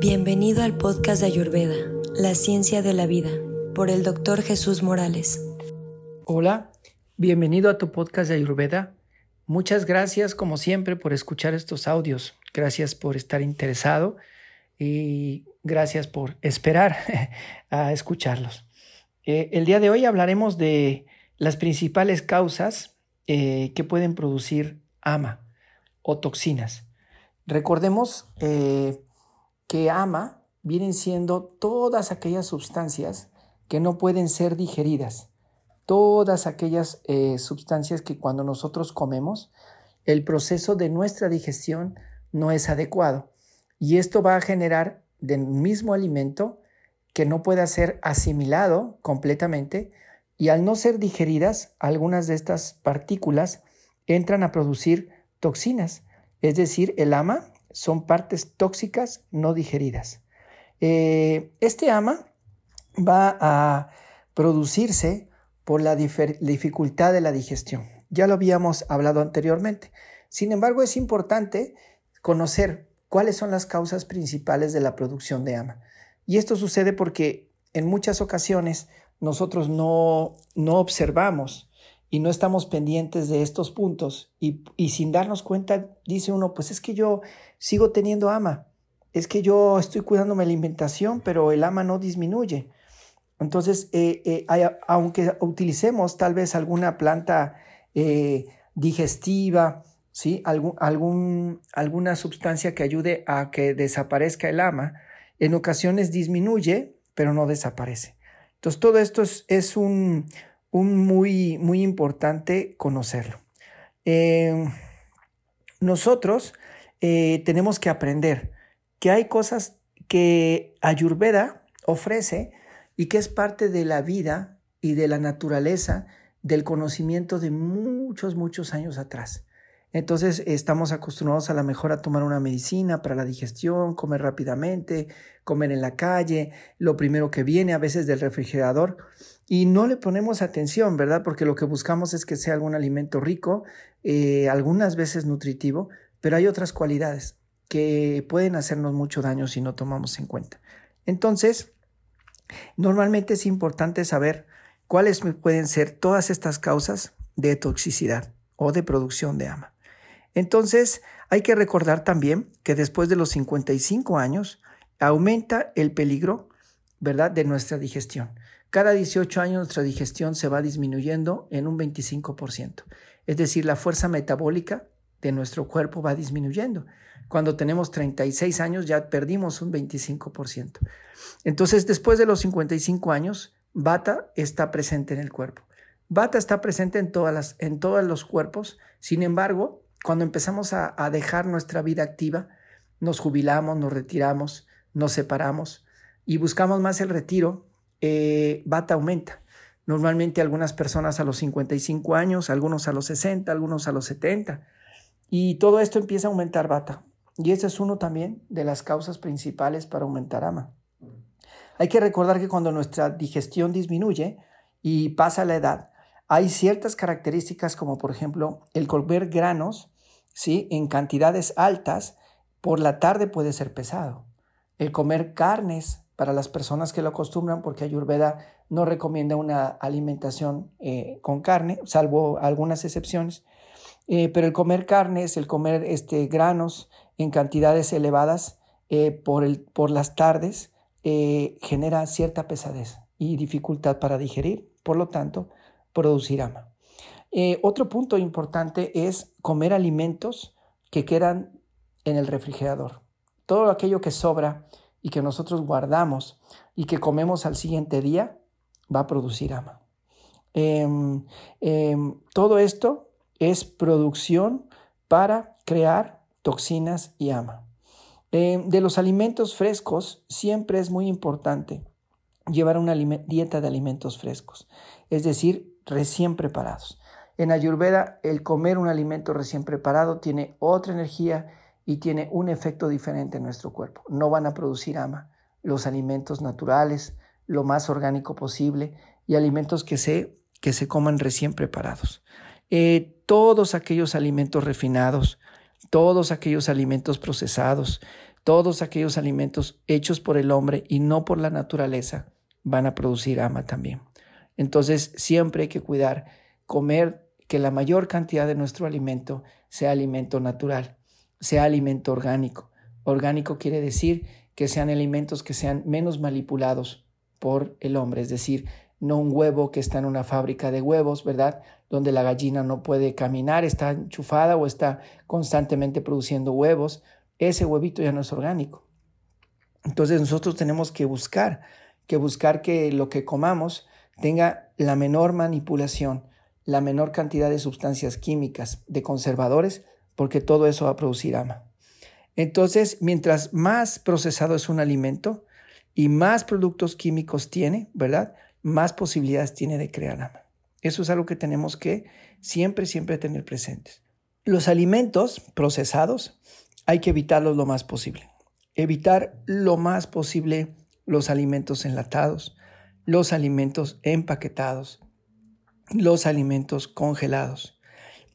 Bienvenido al podcast de Ayurveda, La Ciencia de la Vida, por el doctor Jesús Morales. Hola, bienvenido a tu podcast de Ayurveda. Muchas gracias, como siempre, por escuchar estos audios. Gracias por estar interesado y gracias por esperar a escucharlos. Eh, el día de hoy hablaremos de las principales causas eh, que pueden producir ama o toxinas. Recordemos eh, que ama vienen siendo todas aquellas sustancias que no pueden ser digeridas, todas aquellas eh, sustancias que cuando nosotros comemos, el proceso de nuestra digestión no es adecuado. Y esto va a generar del mismo alimento que no pueda ser asimilado completamente y al no ser digeridas, algunas de estas partículas entran a producir toxinas, es decir, el ama son partes tóxicas no digeridas. Eh, este ama va a producirse por la dificultad de la digestión. Ya lo habíamos hablado anteriormente. Sin embargo, es importante conocer cuáles son las causas principales de la producción de ama. Y esto sucede porque en muchas ocasiones nosotros no, no observamos y no estamos pendientes de estos puntos y, sin darnos cuenta dice uno, pues es que yo sigo teniendo ama, es que yo estoy cuidando mi alimentación, pero el ama no disminuye. Entonces, eh, eh, aunque utilicemos tal vez alguna planta eh, digestiva, ¿sí? Algún, algún, alguna sustancia que ayude a que desaparezca el ama, en ocasiones disminuye, pero no desaparece. Entonces, todo esto es un, un muy, muy importante conocerlo. Eh, nosotros eh, tenemos que aprender que hay cosas que Ayurveda ofrece y que es parte de la vida y de la naturaleza del conocimiento de muchos, muchos años atrás. Entonces estamos acostumbrados a la mejor a tomar una medicina para la digestión, comer rápidamente, comer en la calle, lo primero que viene a veces del refrigerador y no le ponemos atención, ¿verdad? Porque lo que buscamos es que sea algún alimento rico, eh, algunas veces nutritivo, pero hay otras cualidades que pueden hacernos mucho daño si no tomamos en cuenta. Entonces, normalmente es importante saber cuáles pueden ser todas estas causas de toxicidad o de producción de ama. Entonces, hay que recordar también que después de los 55 años aumenta el peligro, ¿verdad?, de nuestra digestión. Cada 18 años nuestra digestión se va disminuyendo en un 25%. Es decir, la fuerza metabólica de nuestro cuerpo va disminuyendo. Cuando tenemos 36 años ya perdimos un 25%. Entonces, después de los 55 años, Bata está presente en el cuerpo. Bata está presente en, todas las, en todos los cuerpos. Sin embargo, cuando empezamos a, dejar nuestra vida activa, nos jubilamos, nos retiramos, nos separamos y buscamos más el retiro, eh, Bata aumenta. Normalmente algunas personas a los 55 años, algunos a los 60, algunos a los 70. Y todo esto empieza a aumentar Bata. Y ese es uno también de las causas principales para aumentar ama. Hay que recordar que cuando nuestra digestión disminuye y pasa la edad, hay ciertas características como por ejemplo el comer granos ¿sí? en cantidades altas por la tarde puede ser pesado. El comer carnes para las personas que lo acostumbran, porque Ayurveda no recomienda una alimentación eh, con carne, salvo algunas excepciones. Eh, pero el comer carnes, el comer este, granos en cantidades elevadas eh, por, el, por las tardes genera cierta pesadez y dificultad para digerir. Por lo tanto, producir ama. Eh, otro punto importante es comer alimentos que quedan en el refrigerador. Todo aquello que sobra y que nosotros guardamos y que comemos al siguiente día va a producir ama. Em, em, todo esto es producción para crear toxinas y ama. Em, de los alimentos frescos siempre es muy importante llevar una dieta de alimentos frescos, es decir, recién preparados. En Ayurveda, el comer un alimento recién preparado tiene otra energía y tiene un efecto diferente en nuestro cuerpo. No van a producir ama. Los alimentos naturales, lo más orgánico posible y alimentos que se, que se coman recién preparados. Eh, todos aquellos alimentos refinados, todos aquellos alimentos procesados, todos aquellos alimentos hechos por el hombre y no por la naturaleza van a producir ama también. Entonces siempre hay que cuidar, comer que la mayor cantidad de nuestro alimento sea alimento natural, sea alimento orgánico. Orgánico quiere decir que sean alimentos que sean menos manipulados por el hombre, es decir, no un huevo que está en una fábrica de huevos, ¿verdad? Donde la gallina no puede caminar, está enchufada o está constantemente produciendo huevos. Ese huevito ya no es orgánico. Entonces nosotros tenemos que buscar, que buscar que lo que comamos tenga la menor manipulación, la menor cantidad de sustancias químicas, de conservadores, porque todo eso va a producir ama. Entonces, mientras más procesado es un alimento y más productos químicos tiene, ¿verdad? más posibilidades tiene de crear ama. Eso es algo que tenemos que siempre, siempre tener presentes. Los alimentos procesados hay que evitarlos lo más posible. Evitar lo más posible los alimentos enlatados, los alimentos empaquetados, los alimentos congelados.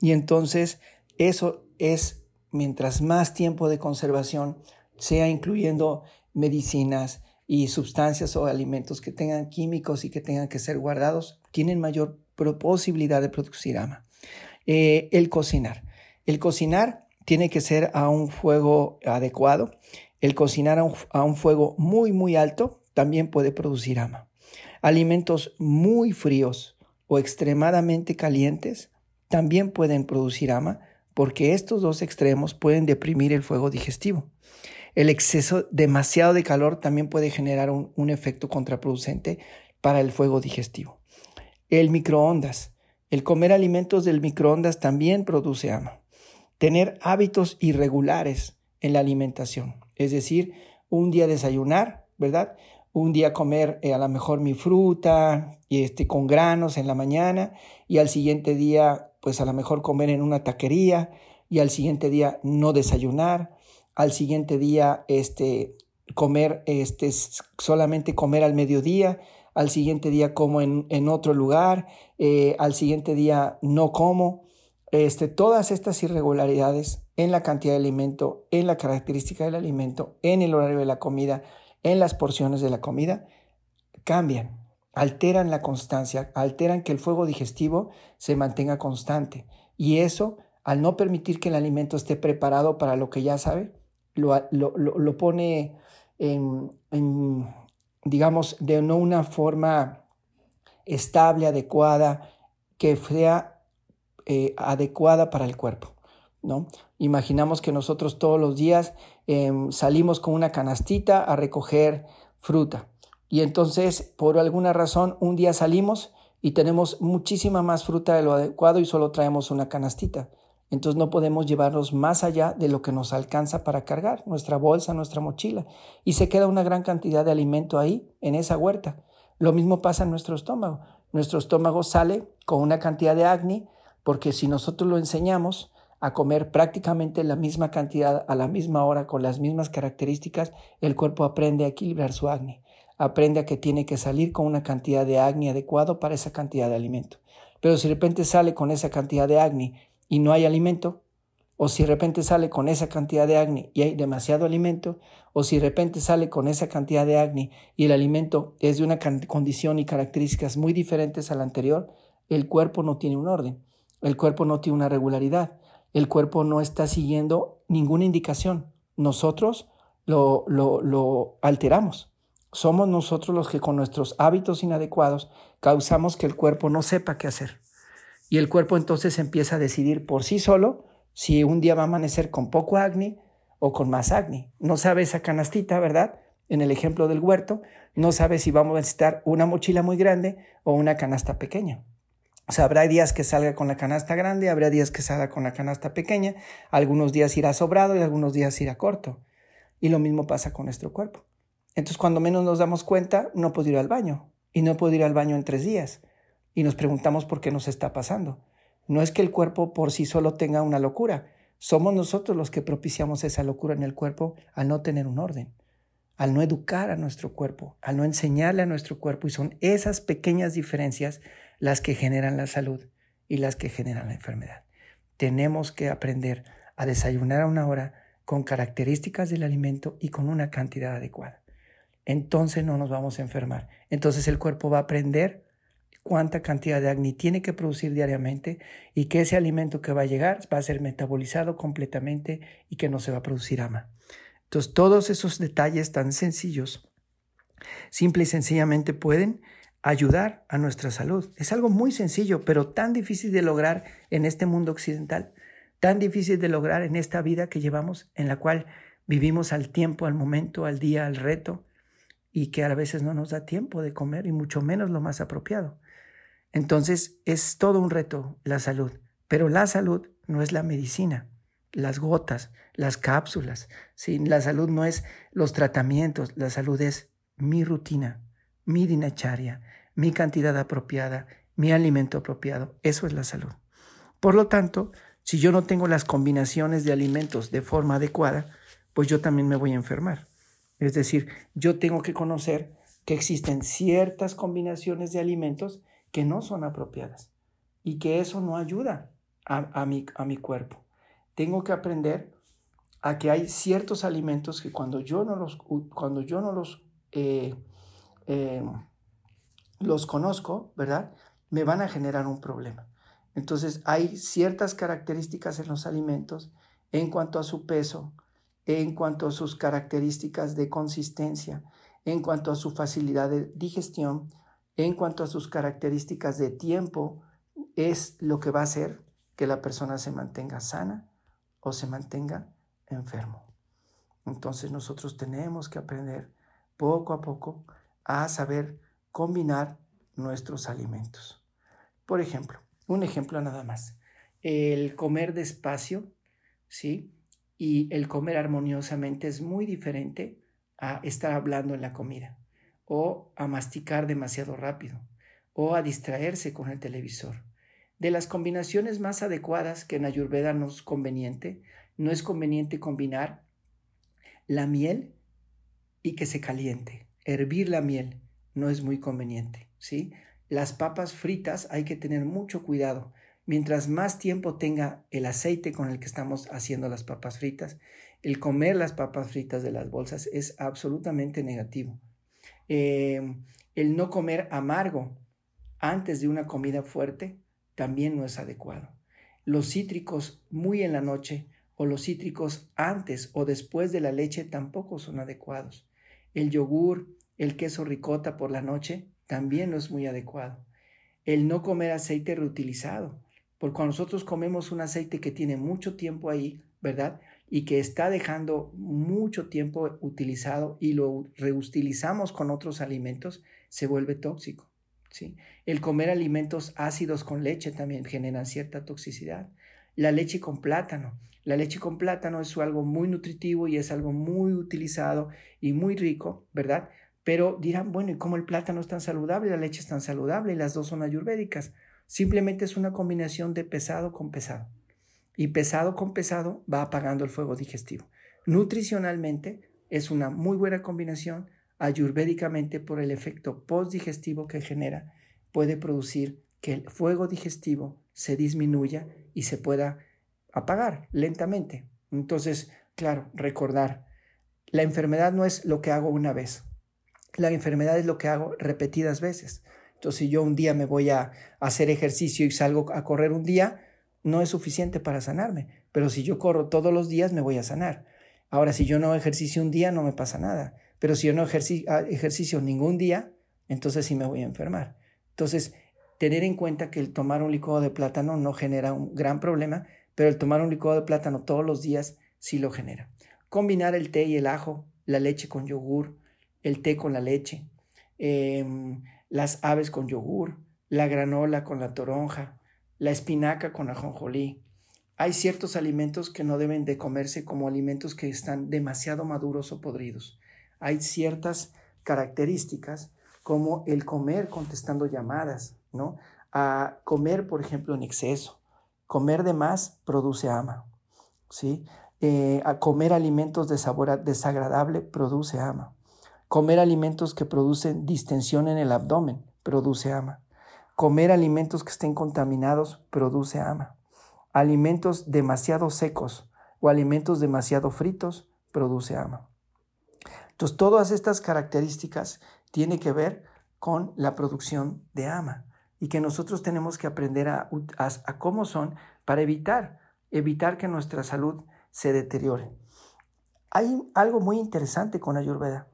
Y entonces eso es, mientras más tiempo de conservación, sea incluyendo medicinas, y sustancias o alimentos que tengan químicos y que tengan que ser guardados tienen mayor posibilidad de producir ama. Eh, el cocinar. El cocinar tiene que ser a un fuego adecuado. El cocinar a un, a un fuego muy, muy alto también puede producir ama. Alimentos muy fríos o extremadamente calientes también pueden producir ama porque estos dos extremos pueden deprimir el fuego digestivo. El exceso demasiado de calor también puede generar un, efecto contraproducente para el fuego digestivo. El microondas. El comer alimentos del microondas también produce ama. Tener hábitos irregulares en la alimentación, es decir, un día desayunar, ¿verdad? Un día comer eh, a lo mejor mi fruta y este, con granos en la mañana y al siguiente día pues a lo mejor comer en una taquería y al siguiente día no desayunar al siguiente día este, comer, este, solamente comer al mediodía, al siguiente día como en, en otro lugar, eh, al siguiente día no como. Este, todas estas irregularidades en la cantidad de alimento, en la característica del alimento, en el horario de la comida, en las porciones de la comida, cambian, alteran la constancia, alteran que el fuego digestivo se mantenga constante. Y eso, al no permitir que el alimento esté preparado para lo que ya sabe, lo, pone en, digamos, de no una forma estable, adecuada, que sea eh, adecuada para el cuerpo. Imaginamos que nosotros todos los días em, salimos con una canastita a recoger fruta y entonces por alguna razón un día salimos y tenemos muchísima más fruta de lo adecuado y solo traemos una canastita. Entonces no podemos llevarnos más allá de lo que nos alcanza para cargar, nuestra bolsa, nuestra mochila. Y se queda una gran cantidad de alimento ahí, en esa huerta. Lo mismo pasa en nuestro estómago. Nuestro estómago sale con una cantidad de acné, porque si nosotros lo enseñamos a comer prácticamente la misma cantidad a la misma hora con las mismas características, el cuerpo aprende a equilibrar su acné. Aprende a que tiene que salir con una cantidad de acné adecuado para esa cantidad de alimento. Pero si de repente sale con esa cantidad de acné y no hay alimento, o si de repente sale con esa cantidad de acné y hay demasiado alimento, o si de repente sale con esa cantidad de acné y el alimento es de una condición y características muy diferentes a la anterior, el cuerpo no tiene un orden, el cuerpo no tiene una regularidad, el cuerpo no está siguiendo ninguna indicación. Nosotros lo, lo, alteramos. Somos nosotros los que con nuestros hábitos inadecuados causamos que el cuerpo no sepa qué hacer. Y el cuerpo entonces empieza a decidir por sí solo si un día va a amanecer con poco acné o con más acné. No sabe esa canastita, ¿verdad? En el ejemplo del huerto, no sabe si vamos a necesitar una mochila muy grande o una canasta pequeña. O sea, habrá días que salga con la canasta grande, habrá días que salga con la canasta pequeña, algunos días irá sobrado y algunos días irá corto. Y lo mismo pasa con nuestro cuerpo. Entonces, cuando menos nos damos cuenta, no puedo ir al baño. Y no puedo ir al baño en tres días y nos preguntamos por qué nos está pasando. No es que el cuerpo por sí solo tenga una locura, somos nosotros los que propiciamos esa locura en el cuerpo al no tener un orden, al no educar a nuestro cuerpo, al no enseñarle a nuestro cuerpo y son esas pequeñas diferencias las que generan la salud y las que generan la enfermedad. Tenemos que aprender a desayunar a una hora con características del alimento y con una cantidad adecuada. Entonces no nos vamos a enfermar. Entonces el cuerpo va a aprender cuánta cantidad de acné tiene que producir diariamente y que ese alimento que va a llegar va a ser metabolizado completamente y que no se va a producir ama. Entonces todos esos detalles tan sencillos, simple y sencillamente pueden ayudar a nuestra salud. Es algo muy sencillo, pero tan difícil de lograr en este mundo occidental, tan difícil de lograr en esta vida que llevamos, en la cual vivimos al tiempo, al momento, al día, al reto, y que a veces no nos da tiempo de comer y mucho menos lo más apropiado. Entonces es todo un reto la salud, pero la salud no es la medicina, las gotas, las cápsulas, ¿sí? la salud no es los tratamientos, la salud es mi rutina, mi dinacharia, mi cantidad apropiada, mi alimento apropiado, eso es la salud. Por lo tanto, si yo no tengo las combinaciones de alimentos de forma adecuada, pues yo también me voy a enfermar. Es decir, yo tengo que conocer que existen ciertas combinaciones de alimentos que no son apropiadas y que eso no ayuda a, mi, a mi cuerpo. Tengo que aprender a que hay ciertos alimentos que cuando yo no los, cuando yo no los, eh, em, los conozco, ¿verdad? Me van a generar un problema. Entonces hay ciertas características en los alimentos en cuanto a su peso, en cuanto a sus características de consistencia, en cuanto a su facilidad de digestión, en cuanto a sus características de tiempo, es lo que va a hacer que la persona se mantenga sana o se mantenga enfermo. Entonces nosotros tenemos que aprender poco a poco a saber combinar nuestros alimentos. Por ejemplo, un ejemplo nada más. El comer despacio, ¿sí? y el comer armoniosamente es muy diferente a estar hablando en la comida o a masticar demasiado rápido o a distraerse con el televisor. De las combinaciones más adecuadas que en Ayurveda no es conveniente, no es conveniente combinar la miel y que se caliente. Hervir la miel no es muy conveniente, ¿sí? Las papas fritas hay que tener mucho cuidado Mientras más tiempo tenga el aceite con el que estamos haciendo las papas fritas, el comer las papas fritas de las bolsas es absolutamente negativo. Eh, el no comer amargo antes de una comida fuerte también no es adecuado. Los cítricos muy en la noche o los cítricos antes o después de la leche tampoco son adecuados. El yogur, el queso ricota por la noche también no es muy adecuado. El no comer aceite reutilizado. Porque cuando nosotros comemos un aceite que tiene mucho tiempo ahí, ¿verdad? Y que está dejando mucho tiempo utilizado y lo reutilizamos con otros alimentos, se vuelve tóxico. ¿sí? El comer alimentos ácidos con leche también genera cierta toxicidad. La leche con plátano. La leche con plátano es algo muy nutritivo y es algo muy utilizado y muy rico, ¿verdad? Pero dirán, bueno, ¿y cómo el plátano es tan saludable? La leche es tan saludable y las dos son ayurvédicas. Simplemente es una combinación de pesado con pesado. Y pesado con pesado va apagando el fuego digestivo. Nutricionalmente es una muy buena combinación. Ayurvédicamente, por el efecto postdigestivo que genera, puede producir que el fuego digestivo se disminuya y se pueda apagar lentamente. Entonces, claro, recordar, la enfermedad no es lo que hago una vez. La enfermedad es lo que hago repetidas veces. Entonces, si yo un día me voy a hacer ejercicio y salgo a correr un día, no es suficiente para sanarme. Pero si yo corro todos los días, me voy a sanar. Ahora, si yo no ejercicio un día, no me pasa nada. Pero si yo no ah, ejercicio, ningún día, entonces sí me voy a enfermar. Entonces, tener en cuenta que el tomar un licuado de plátano no genera un gran problema, pero el tomar un licuado de plátano todos los días sí lo genera. Combinar el té y el ajo, la leche con yogur, el té con la leche, em, las aves con yogur, la granola con la toronja, la espinaca con ajonjolí. Hay ciertos alimentos que no deben de comerse como alimentos que están demasiado maduros o podridos. Hay ciertas características como el comer contestando llamadas, A comer, por ejemplo, en exceso. Comer de más produce ama, ¿sí? Eh, a comer alimentos de sabor desagradable produce ama. Comer alimentos que producen distensión en el abdomen produce ama. Comer alimentos que estén contaminados produce ama. Alimentos demasiado secos o alimentos demasiado fritos produce ama. Entonces, todas estas características tienen que ver con la producción de ama y que nosotros tenemos que aprender a, cómo son para evitar, evitar que nuestra salud se deteriore. Hay algo muy interesante con Ayurveda.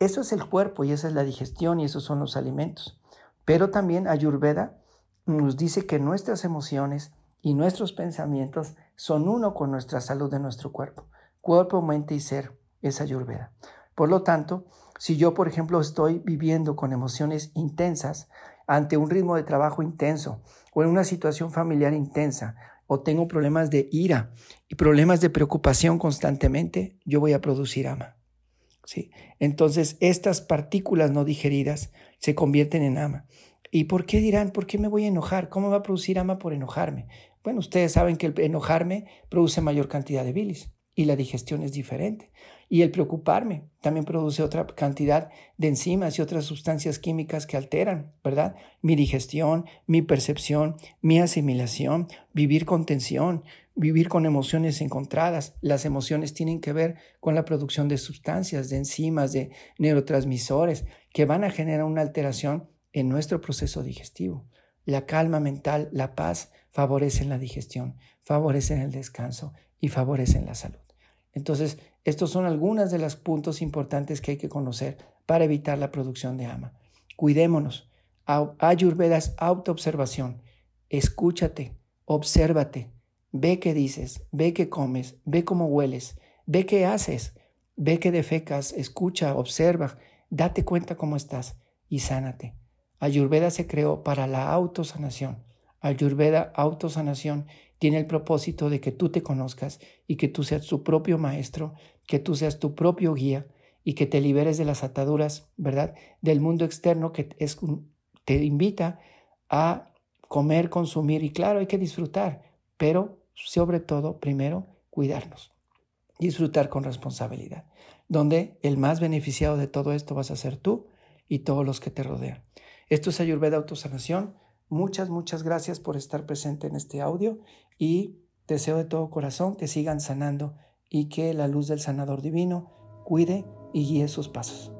Eso es el cuerpo y esa es la digestión y esos son los alimentos. Pero también Ayurveda nos dice que nuestras emociones y nuestros pensamientos son uno con nuestra salud de nuestro cuerpo. Cuerpo, mente y ser es Ayurveda. Por lo tanto, si yo, por ejemplo, estoy viviendo con emociones intensas ante un ritmo de trabajo intenso o en una situación familiar intensa o tengo problemas de ira y problemas de preocupación constantemente, yo voy a producir ama. ¿sí? Entonces, estas partículas no digeridas se convierten en ama. ¿Y por qué dirán, por qué me voy a enojar? ¿Cómo va a producir ama por enojarme? Bueno, ustedes saben que el enojarme produce mayor cantidad de bilis y la digestión es diferente. Y el preocuparme también produce otra cantidad de enzimas y otras sustancias químicas que alteran, ¿verdad? Mi digestión, mi percepción, mi asimilación, vivir con tensión, vivir con emociones encontradas. Las emociones tienen que ver con la producción de sustancias, de enzimas, de neurotransmisores que van a generar una alteración en nuestro proceso digestivo. La calma mental, la paz, favorecen la digestión, favorecen el descanso y favorecen la salud. Entonces, estos son algunos de los puntos importantes que hay que conocer para evitar la producción de ama. Cuidémonos. Ayurveda es autoobservación. Escúchate, obsérvate, ve qué dices, ve qué comes, ve cómo hueles, ve qué haces, ve qué defecas, escucha, observa, date cuenta cómo estás y sánate. Ayurveda se creó para la autosanación. Ayurveda, autosanación, tiene el propósito de que tú te conozcas y que tú seas tu propio maestro, que tú seas tu propio guía y que te liberes de las ataduras, ¿verdad? Del mundo externo que es, te invita a comer, consumir y claro, hay que disfrutar, pero sobre todo, primero, cuidarnos. Disfrutar con responsabilidad, donde el más beneficiado de todo esto vas a ser tú y todos los que te rodean. Esto es Ayurveda Autosanación. Muchas, muchas gracias por estar presente en este audio y deseo de todo corazón que sigan sanando y que la luz del sanador divino cuide y guíe sus pasos.